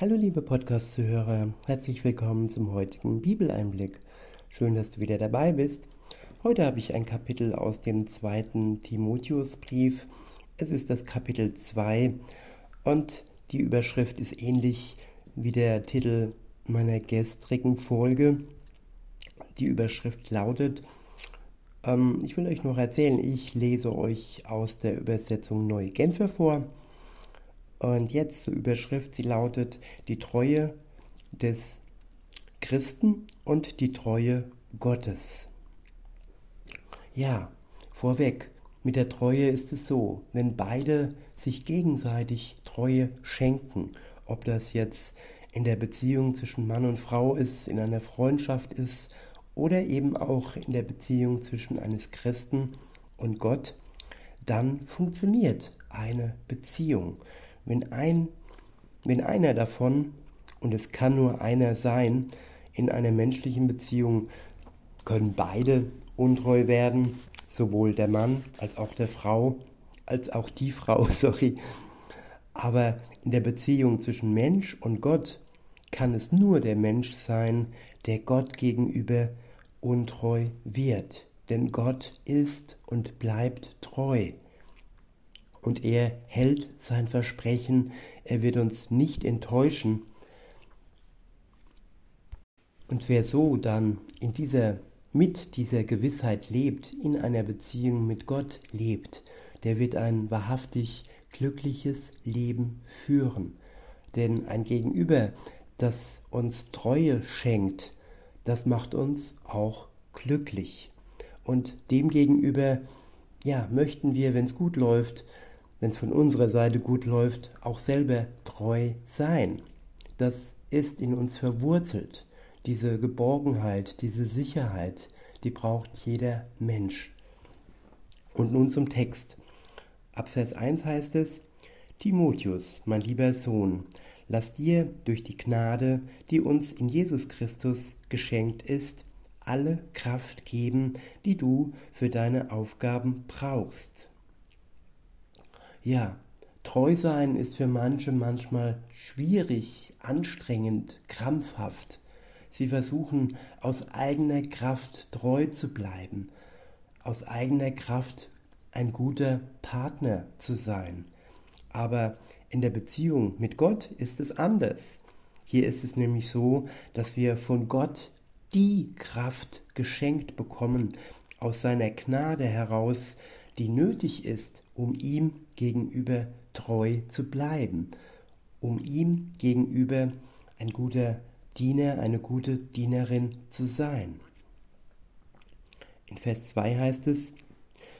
Hallo liebe Podcast-Zuhörer, herzlich willkommen zum heutigen Bibeleinblick. Schön, dass du wieder dabei bist. Heute habe ich ein Kapitel aus dem zweiten Timotheusbrief. Es ist das Kapitel 2 und die Überschrift ist ähnlich wie der Titel meiner gestrigen Folge. Die Überschrift lautet, ähm, ich will euch noch erzählen, ich lese euch aus der Übersetzung Neue Genfer vor. Und jetzt zur Überschrift, sie lautet die Treue des Christen und die Treue Gottes. Ja, vorweg, mit der Treue ist es so, wenn beide sich gegenseitig Treue schenken, ob das jetzt in der Beziehung zwischen Mann und Frau ist, in einer Freundschaft ist oder eben auch in der Beziehung zwischen eines Christen und Gott, dann funktioniert eine Beziehung wenn, ein, wenn einer davon, und es kann nur einer sein, in einer menschlichen Beziehung können beide untreu werden, sowohl der Mann als auch der Frau, als auch die Frau, sorry. Aber in der Beziehung zwischen Mensch und Gott kann es nur der Mensch sein, der Gott gegenüber untreu wird. Denn Gott ist und bleibt treu und er hält sein Versprechen, er wird uns nicht enttäuschen. Und wer so dann in dieser mit dieser Gewissheit lebt, in einer Beziehung mit Gott lebt, der wird ein wahrhaftig glückliches Leben führen. Denn ein Gegenüber, das uns Treue schenkt, das macht uns auch glücklich. Und demgegenüber, ja, möchten wir, wenn es gut läuft, wenn es von unserer Seite gut läuft, auch selber treu sein. Das ist in uns verwurzelt. Diese Geborgenheit, diese Sicherheit, die braucht jeder Mensch. Und nun zum Text. Ab Vers 1 heißt es, Timotheus, mein lieber Sohn, lass dir durch die Gnade, die uns in Jesus Christus geschenkt ist, alle Kraft geben, die du für deine Aufgaben brauchst ja, treu sein ist für manche manchmal schwierig, anstrengend, krampfhaft. Sie versuchen aus eigener Kraft treu zu bleiben, aus eigener Kraft ein guter Partner zu sein. Aber in der Beziehung mit Gott ist es anders. Hier ist es nämlich so, dass wir von Gott die Kraft geschenkt bekommen, aus seiner Gnade heraus die nötig ist, um ihm gegenüber treu zu bleiben, um ihm gegenüber ein guter Diener, eine gute Dienerin zu sein. In Vers 2 heißt es,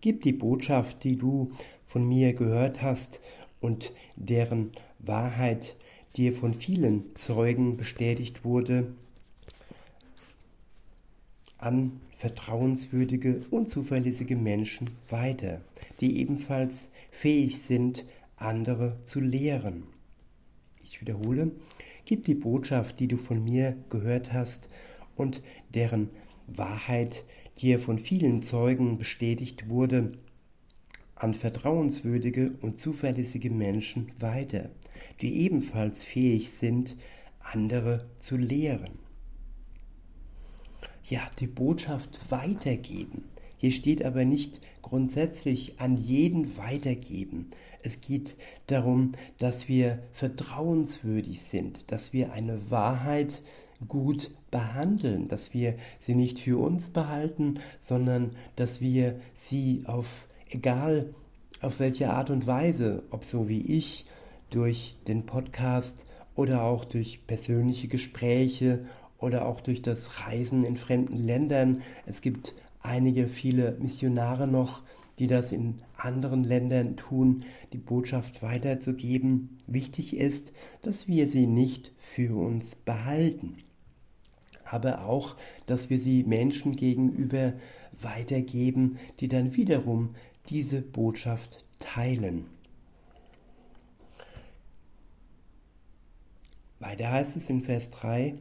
Gib die Botschaft, die du von mir gehört hast und deren Wahrheit dir von vielen Zeugen bestätigt wurde, an vertrauenswürdige und zuverlässige Menschen weiter, die ebenfalls fähig sind, andere zu lehren. Ich wiederhole, gib die Botschaft, die du von mir gehört hast und deren Wahrheit dir von vielen Zeugen bestätigt wurde, an vertrauenswürdige und zuverlässige Menschen weiter, die ebenfalls fähig sind, andere zu lehren ja, die Botschaft weitergeben. Hier steht aber nicht grundsätzlich an jeden weitergeben. Es geht darum, dass wir vertrauenswürdig sind, dass wir eine Wahrheit gut behandeln, dass wir sie nicht für uns behalten, sondern dass wir sie auf egal auf welche Art und Weise, ob so wie ich, durch den Podcast oder auch durch persönliche Gespräche oder auch durch das Reisen in fremden Ländern. Es gibt einige, viele Missionare noch, die das in anderen Ländern tun, die Botschaft weiterzugeben. Wichtig ist, dass wir sie nicht für uns behalten, aber auch, dass wir sie Menschen gegenüber weitergeben, die dann wiederum diese Botschaft teilen. Weiter heißt es in Vers 3,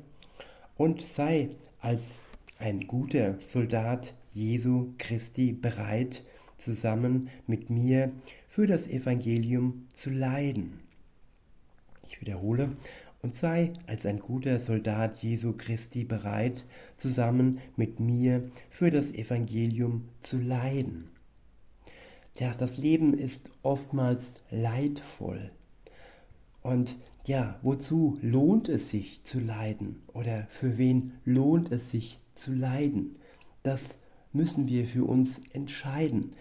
und sei als ein guter Soldat Jesu Christi bereit, zusammen mit mir für das Evangelium zu leiden. Ich wiederhole, und sei als ein guter Soldat Jesu Christi bereit, zusammen mit mir für das Evangelium zu leiden. Ja, das Leben ist oftmals leidvoll. Und ja, wozu lohnt es sich zu leiden? Oder für wen lohnt es sich zu leiden? Das müssen wir für uns entscheiden.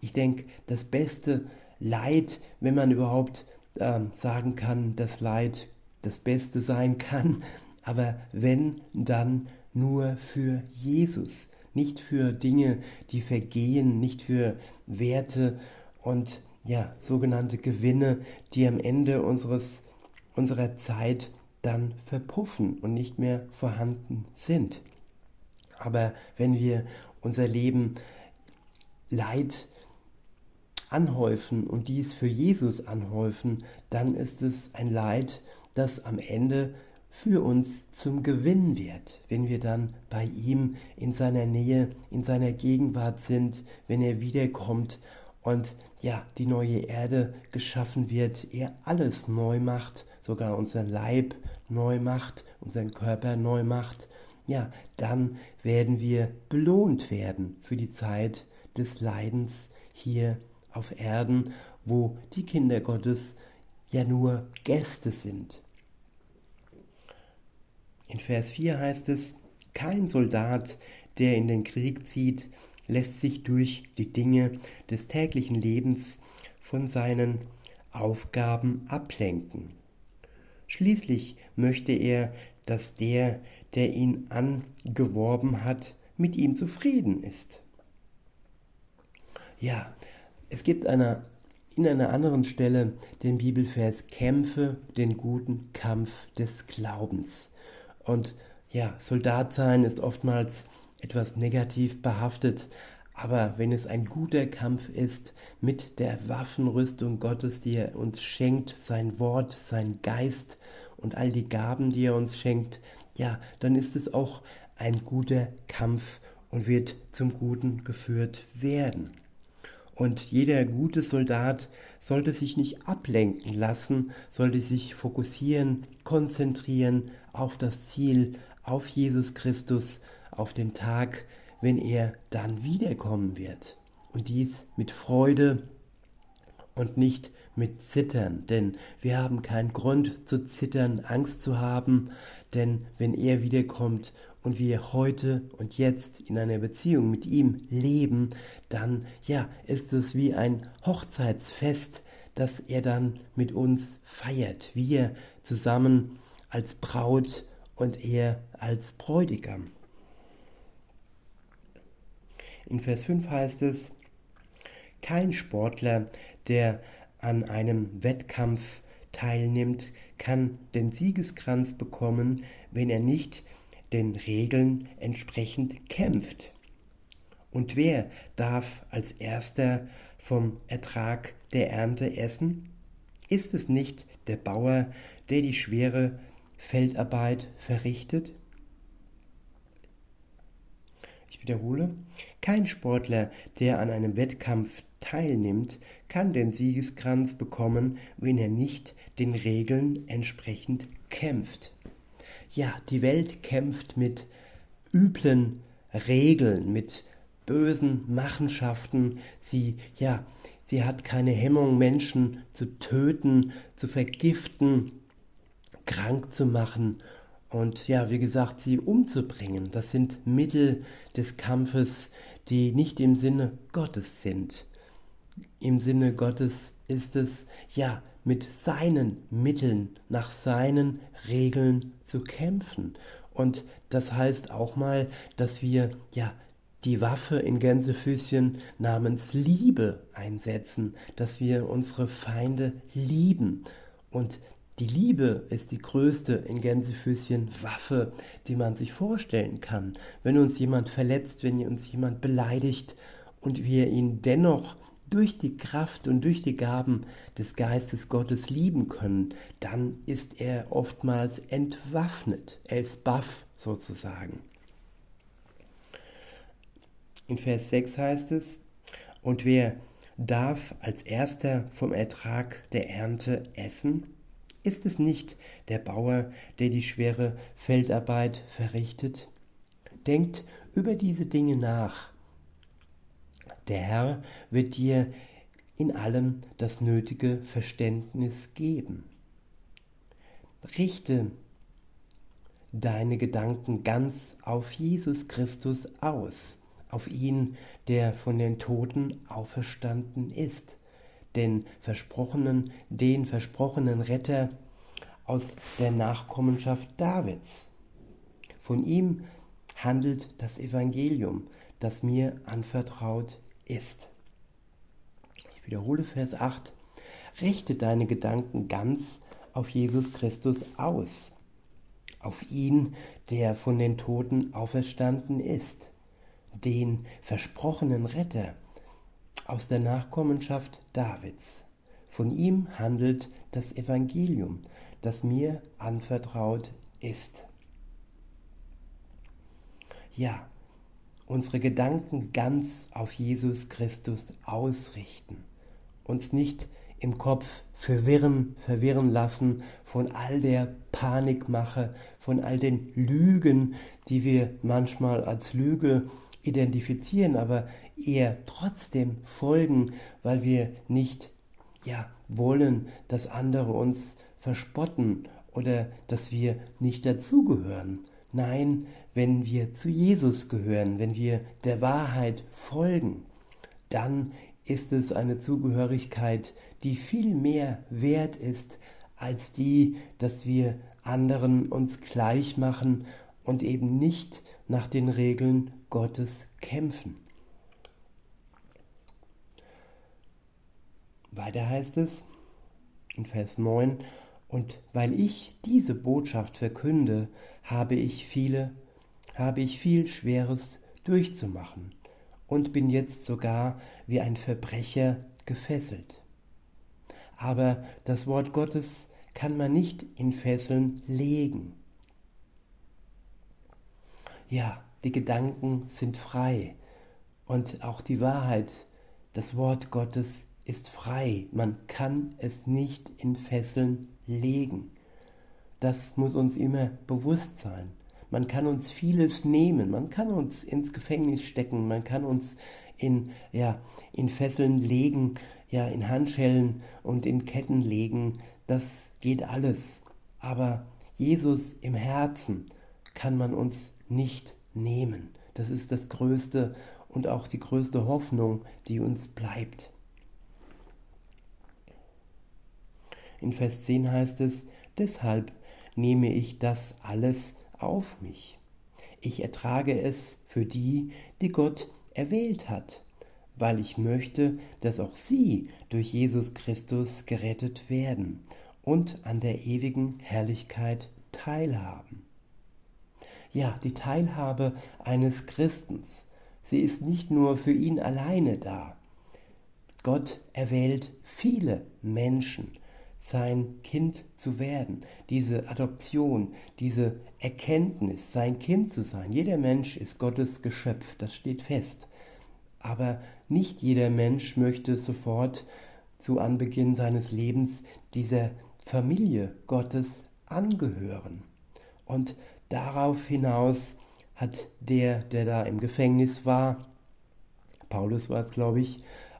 Ich denke, das beste Leid, wenn man überhaupt äh, sagen kann, dass Leid das Beste sein kann, aber wenn, dann nur für Jesus, nicht für Dinge, die vergehen, nicht für Werte und ja, sogenannte Gewinne, die am Ende unseres, unserer Zeit dann verpuffen und nicht mehr vorhanden sind. Aber wenn wir unser Leben Leid anhäufen und dies für Jesus anhäufen, dann ist es ein Leid, das am Ende für uns zum Gewinn wird, wenn wir dann bei ihm in seiner Nähe, in seiner Gegenwart sind, wenn er wiederkommt und ja, die neue Erde geschaffen wird, er alles neu macht, sogar unseren Leib neu macht, unseren Körper neu macht, ja, dann werden wir belohnt werden für die Zeit des Leidens hier auf Erden, wo die Kinder Gottes ja nur Gäste sind. In Vers 4 heißt es, kein Soldat, der in den Krieg zieht, lässt sich durch die Dinge des täglichen Lebens von seinen Aufgaben ablenken. Schließlich möchte er, dass der, der ihn angeworben hat, mit ihm zufrieden ist. Ja, es gibt eine, in einer anderen Stelle den Bibelvers Kämpfe den guten Kampf des Glaubens. Und ja, Soldat sein ist oftmals etwas negativ behaftet, aber wenn es ein guter Kampf ist mit der Waffenrüstung Gottes, die er uns schenkt, sein Wort, sein Geist und all die Gaben, die er uns schenkt, ja, dann ist es auch ein guter Kampf und wird zum Guten geführt werden. Und jeder gute Soldat sollte sich nicht ablenken lassen, sollte sich fokussieren, konzentrieren auf das Ziel, auf Jesus Christus, auf den Tag, wenn er dann wiederkommen wird. Und dies mit Freude und nicht mit Zittern, denn wir haben keinen Grund zu zittern, Angst zu haben, denn wenn er wiederkommt und wir heute und jetzt in einer Beziehung mit ihm leben, dann ja, ist es wie ein Hochzeitsfest, das er dann mit uns feiert. Wir zusammen als Braut und er als Bräutigam. In Vers 5 heißt es, kein Sportler, der an einem Wettkampf teilnimmt, kann den Siegeskranz bekommen, wenn er nicht den Regeln entsprechend kämpft. Und wer darf als erster vom Ertrag der Ernte essen? Ist es nicht der Bauer, der die schwere Feldarbeit verrichtet? Ich wiederhole, kein Sportler, der an einem Wettkampf teilnimmt, kann den Siegeskranz bekommen, wenn er nicht den Regeln entsprechend kämpft. Ja, die Welt kämpft mit üblen Regeln, mit bösen Machenschaften. Sie, ja, sie hat keine Hemmung, Menschen zu töten, zu vergiften, krank zu machen und ja, wie gesagt, sie umzubringen. Das sind Mittel des Kampfes, die nicht im Sinne Gottes sind. Im Sinne Gottes ist es, ja, mit seinen Mitteln, nach seinen Regeln zu kämpfen. Und das heißt auch mal, dass wir, ja, die Waffe in Gänsefüßchen namens Liebe einsetzen, dass wir unsere Feinde lieben. Und die Liebe ist die größte in Gänsefüßchen Waffe, die man sich vorstellen kann. Wenn uns jemand verletzt, wenn uns jemand beleidigt und wir ihn dennoch durch die Kraft und durch die Gaben des Geistes Gottes lieben können, dann ist er oftmals entwaffnet. Er ist baff sozusagen. In Vers 6 heißt es, und wer darf als erster vom Ertrag der Ernte essen? Ist es nicht der Bauer, der die schwere Feldarbeit verrichtet? Denkt über diese Dinge nach. Der Herr wird dir in allem das nötige Verständnis geben. Richte deine Gedanken ganz auf Jesus Christus aus, auf ihn, der von den Toten auferstanden ist, den versprochenen, den versprochenen Retter aus der Nachkommenschaft Davids. Von ihm handelt das Evangelium, das mir anvertraut ist. Ich wiederhole Vers 8. Richte deine Gedanken ganz auf Jesus Christus aus, auf ihn, der von den Toten auferstanden ist, den versprochenen Retter aus der Nachkommenschaft Davids. Von ihm handelt das Evangelium, das mir anvertraut ist. Ja, unsere Gedanken ganz auf Jesus Christus ausrichten, uns nicht im Kopf verwirren, verwirren lassen von all der Panikmache, von all den Lügen, die wir manchmal als Lüge identifizieren, aber eher trotzdem folgen, weil wir nicht ja wollen, dass andere uns verspotten oder dass wir nicht dazugehören. Nein, wenn wir zu Jesus gehören, wenn wir der Wahrheit folgen, dann ist es eine Zugehörigkeit, die viel mehr wert ist als die, dass wir anderen uns gleich machen und eben nicht nach den Regeln Gottes kämpfen. Weiter heißt es in Vers 9, und weil ich diese Botschaft verkünde, habe ich viele, habe ich viel Schweres durchzumachen und bin jetzt sogar wie ein Verbrecher gefesselt. Aber das Wort Gottes kann man nicht in Fesseln legen. Ja, die Gedanken sind frei und auch die Wahrheit, das Wort Gottes ist frei. Man kann es nicht in Fesseln legen. Das muss uns immer bewusst sein. Man kann uns vieles nehmen, man kann uns ins Gefängnis stecken, man kann uns in, ja, in Fesseln legen, ja, in Handschellen und in Ketten legen. Das geht alles. Aber Jesus im Herzen kann man uns nicht nehmen. Das ist das Größte und auch die größte Hoffnung, die uns bleibt. In Vers 10 heißt es, deshalb nehme ich das alles auf mich. Ich ertrage es für die, die Gott erwählt hat, weil ich möchte, dass auch sie durch Jesus Christus gerettet werden und an der ewigen Herrlichkeit teilhaben. Ja, die Teilhabe eines Christens, sie ist nicht nur für ihn alleine da. Gott erwählt viele Menschen, sein Kind zu werden, diese Adoption, diese Erkenntnis, sein Kind zu sein. Jeder Mensch ist Gottes Geschöpf, das steht fest. Aber nicht jeder Mensch möchte sofort zu Anbeginn seines Lebens dieser Familie Gottes angehören. Und darauf hinaus hat der, der da im Gefängnis war, Paulus war es, glaube ich,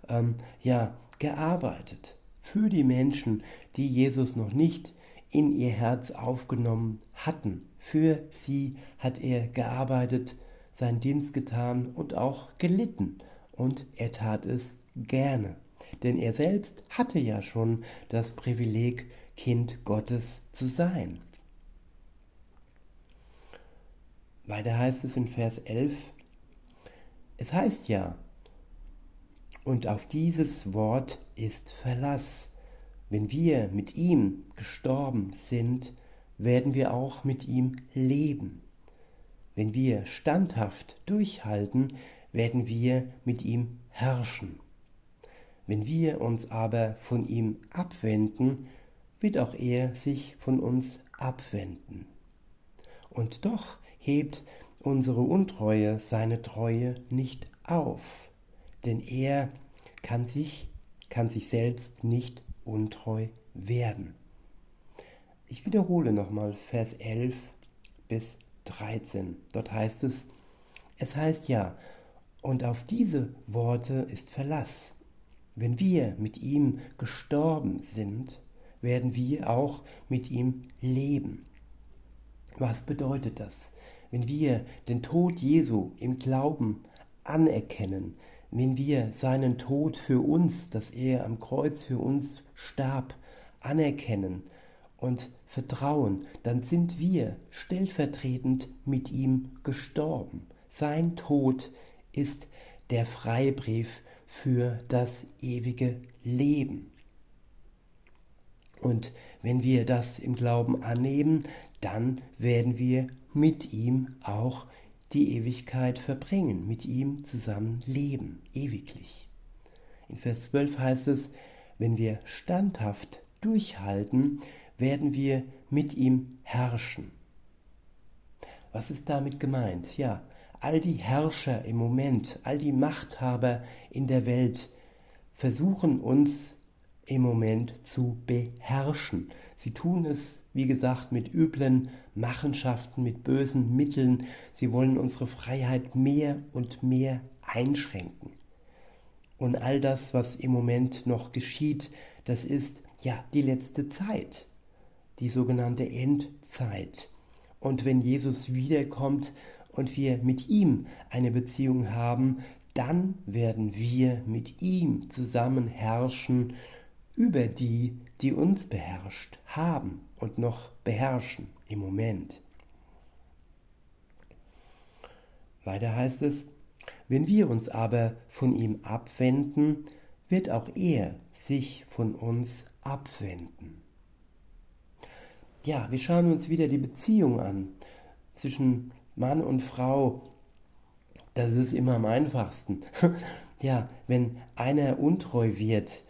ähm, ja, gearbeitet für die Menschen, die Jesus noch nicht in ihr Herz aufgenommen hatten. Für sie hat er gearbeitet, seinen Dienst getan und auch gelitten. Und er tat es gerne. Denn er selbst hatte ja schon das Privileg, Kind Gottes zu sein. Weiter heißt es in Vers 11, es heißt ja, und auf dieses Wort ist Verlass. Wenn wir mit ihm gestorben sind, werden wir auch mit ihm leben. Wenn wir standhaft durchhalten, werden wir mit ihm herrschen. Wenn wir uns aber von ihm abwenden, wird auch er sich von uns abwenden. Und doch hebt unsere Untreue seine Treue nicht auf denn er kann sich, kann sich selbst nicht untreu werden. Ich wiederhole nochmal Vers 11 bis 13. Dort heißt es, es heißt ja, und auf diese Worte ist Verlass. Wenn wir mit ihm gestorben sind, werden wir auch mit ihm leben. Was bedeutet das? Wenn wir den Tod Jesu im Glauben anerkennen, wenn wir seinen Tod für uns, dass er am Kreuz für uns starb, anerkennen und vertrauen, dann sind wir stellvertretend mit ihm gestorben. Sein Tod ist der Freibrief für das ewige Leben. Und wenn wir das im Glauben annehmen, dann werden wir mit ihm auch die Ewigkeit verbringen, mit ihm zusammen leben, ewiglich. In Vers 12 heißt es, wenn wir standhaft durchhalten, werden wir mit ihm herrschen. Was ist damit gemeint? Ja, all die Herrscher im Moment, all die Machthaber in der Welt versuchen uns im Moment zu beherrschen. Sie tun es, wie gesagt, mit üblen Machenschaften, mit bösen Mitteln. Sie wollen unsere Freiheit mehr und mehr einschränken. Und all das, was im Moment noch geschieht, das ist ja die letzte Zeit, die sogenannte Endzeit. Und wenn Jesus wiederkommt und wir mit ihm eine Beziehung haben, dann werden wir mit ihm zusammen herrschen über die, die uns beherrscht haben und noch beherrschen im Moment. Weiter heißt es, wenn wir uns aber von ihm abwenden, wird auch er sich von uns abwenden. Ja, wir schauen uns wieder die Beziehung an zwischen Mann und Frau. Das ist immer am einfachsten. ja, wenn einer untreu wird,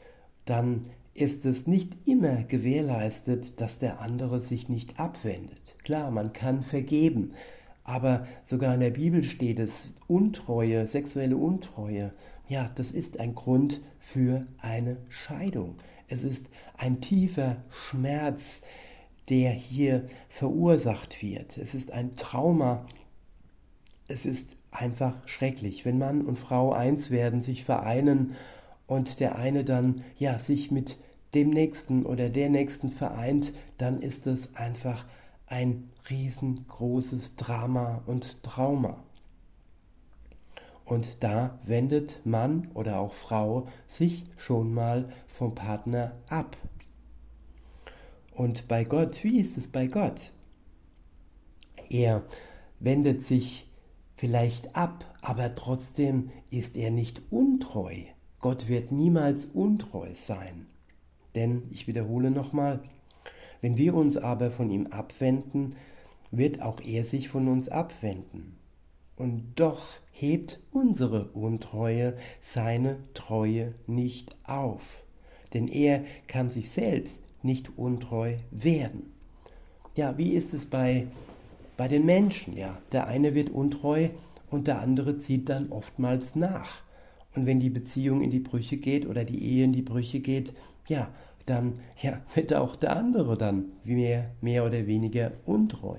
dann ist es nicht immer gewährleistet, dass der andere sich nicht abwendet. Klar, man kann vergeben, aber sogar in der Bibel steht es, Untreue, sexuelle Untreue, ja, das ist ein Grund für eine Scheidung. Es ist ein tiefer Schmerz, der hier verursacht wird. Es ist ein Trauma. Es ist einfach schrecklich, wenn Mann und Frau eins werden, sich vereinen und der eine dann ja sich mit dem Nächsten oder der Nächsten vereint, dann ist es einfach ein riesengroßes Drama und Trauma. Und da wendet Mann oder auch Frau sich schon mal vom Partner ab. Und bei Gott, wie ist es bei Gott? Er wendet sich vielleicht ab, aber trotzdem ist er nicht untreu. Gott wird niemals untreu sein. Denn, ich wiederhole nochmal, wenn wir uns aber von ihm abwenden, wird auch er sich von uns abwenden. Und doch hebt unsere Untreue seine Treue nicht auf, denn er kann sich selbst nicht untreu werden. Ja, wie ist es bei, bei den Menschen? Ja, der eine wird untreu und der andere zieht dann oftmals nach. Und wenn die Beziehung in die Brüche geht oder die Ehe in die Brüche geht, ja, dann ja, wird auch der andere dann mehr, mehr oder weniger untreu.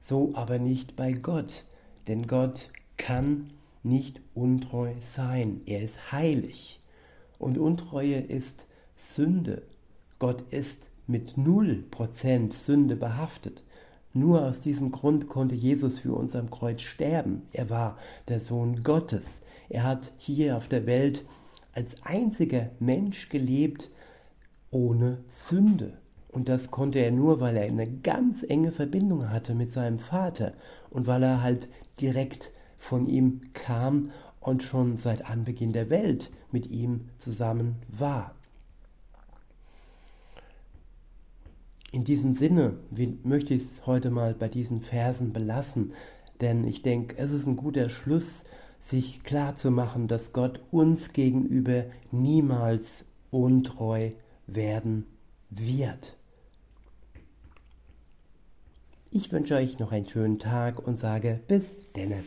So aber nicht bei Gott, denn Gott kann nicht untreu sein. Er ist heilig. Und Untreue ist Sünde. Gott ist mit null Prozent Sünde behaftet. Nur aus diesem Grund konnte Jesus für uns am Kreuz sterben. Er war der Sohn Gottes. Er hat hier auf der Welt als einziger Mensch gelebt, ohne Sünde. Und das konnte er nur, weil er eine ganz enge Verbindung hatte mit seinem Vater und weil er halt direkt von ihm kam und schon seit Anbeginn der Welt mit ihm zusammen war. In diesem Sinne möchte ich es heute mal bei diesen Versen belassen, denn ich denke, es ist ein guter Schluss, sich klar zu machen, dass Gott uns gegenüber niemals untreu werden wird. Ich wünsche euch noch einen schönen Tag und sage bis denne.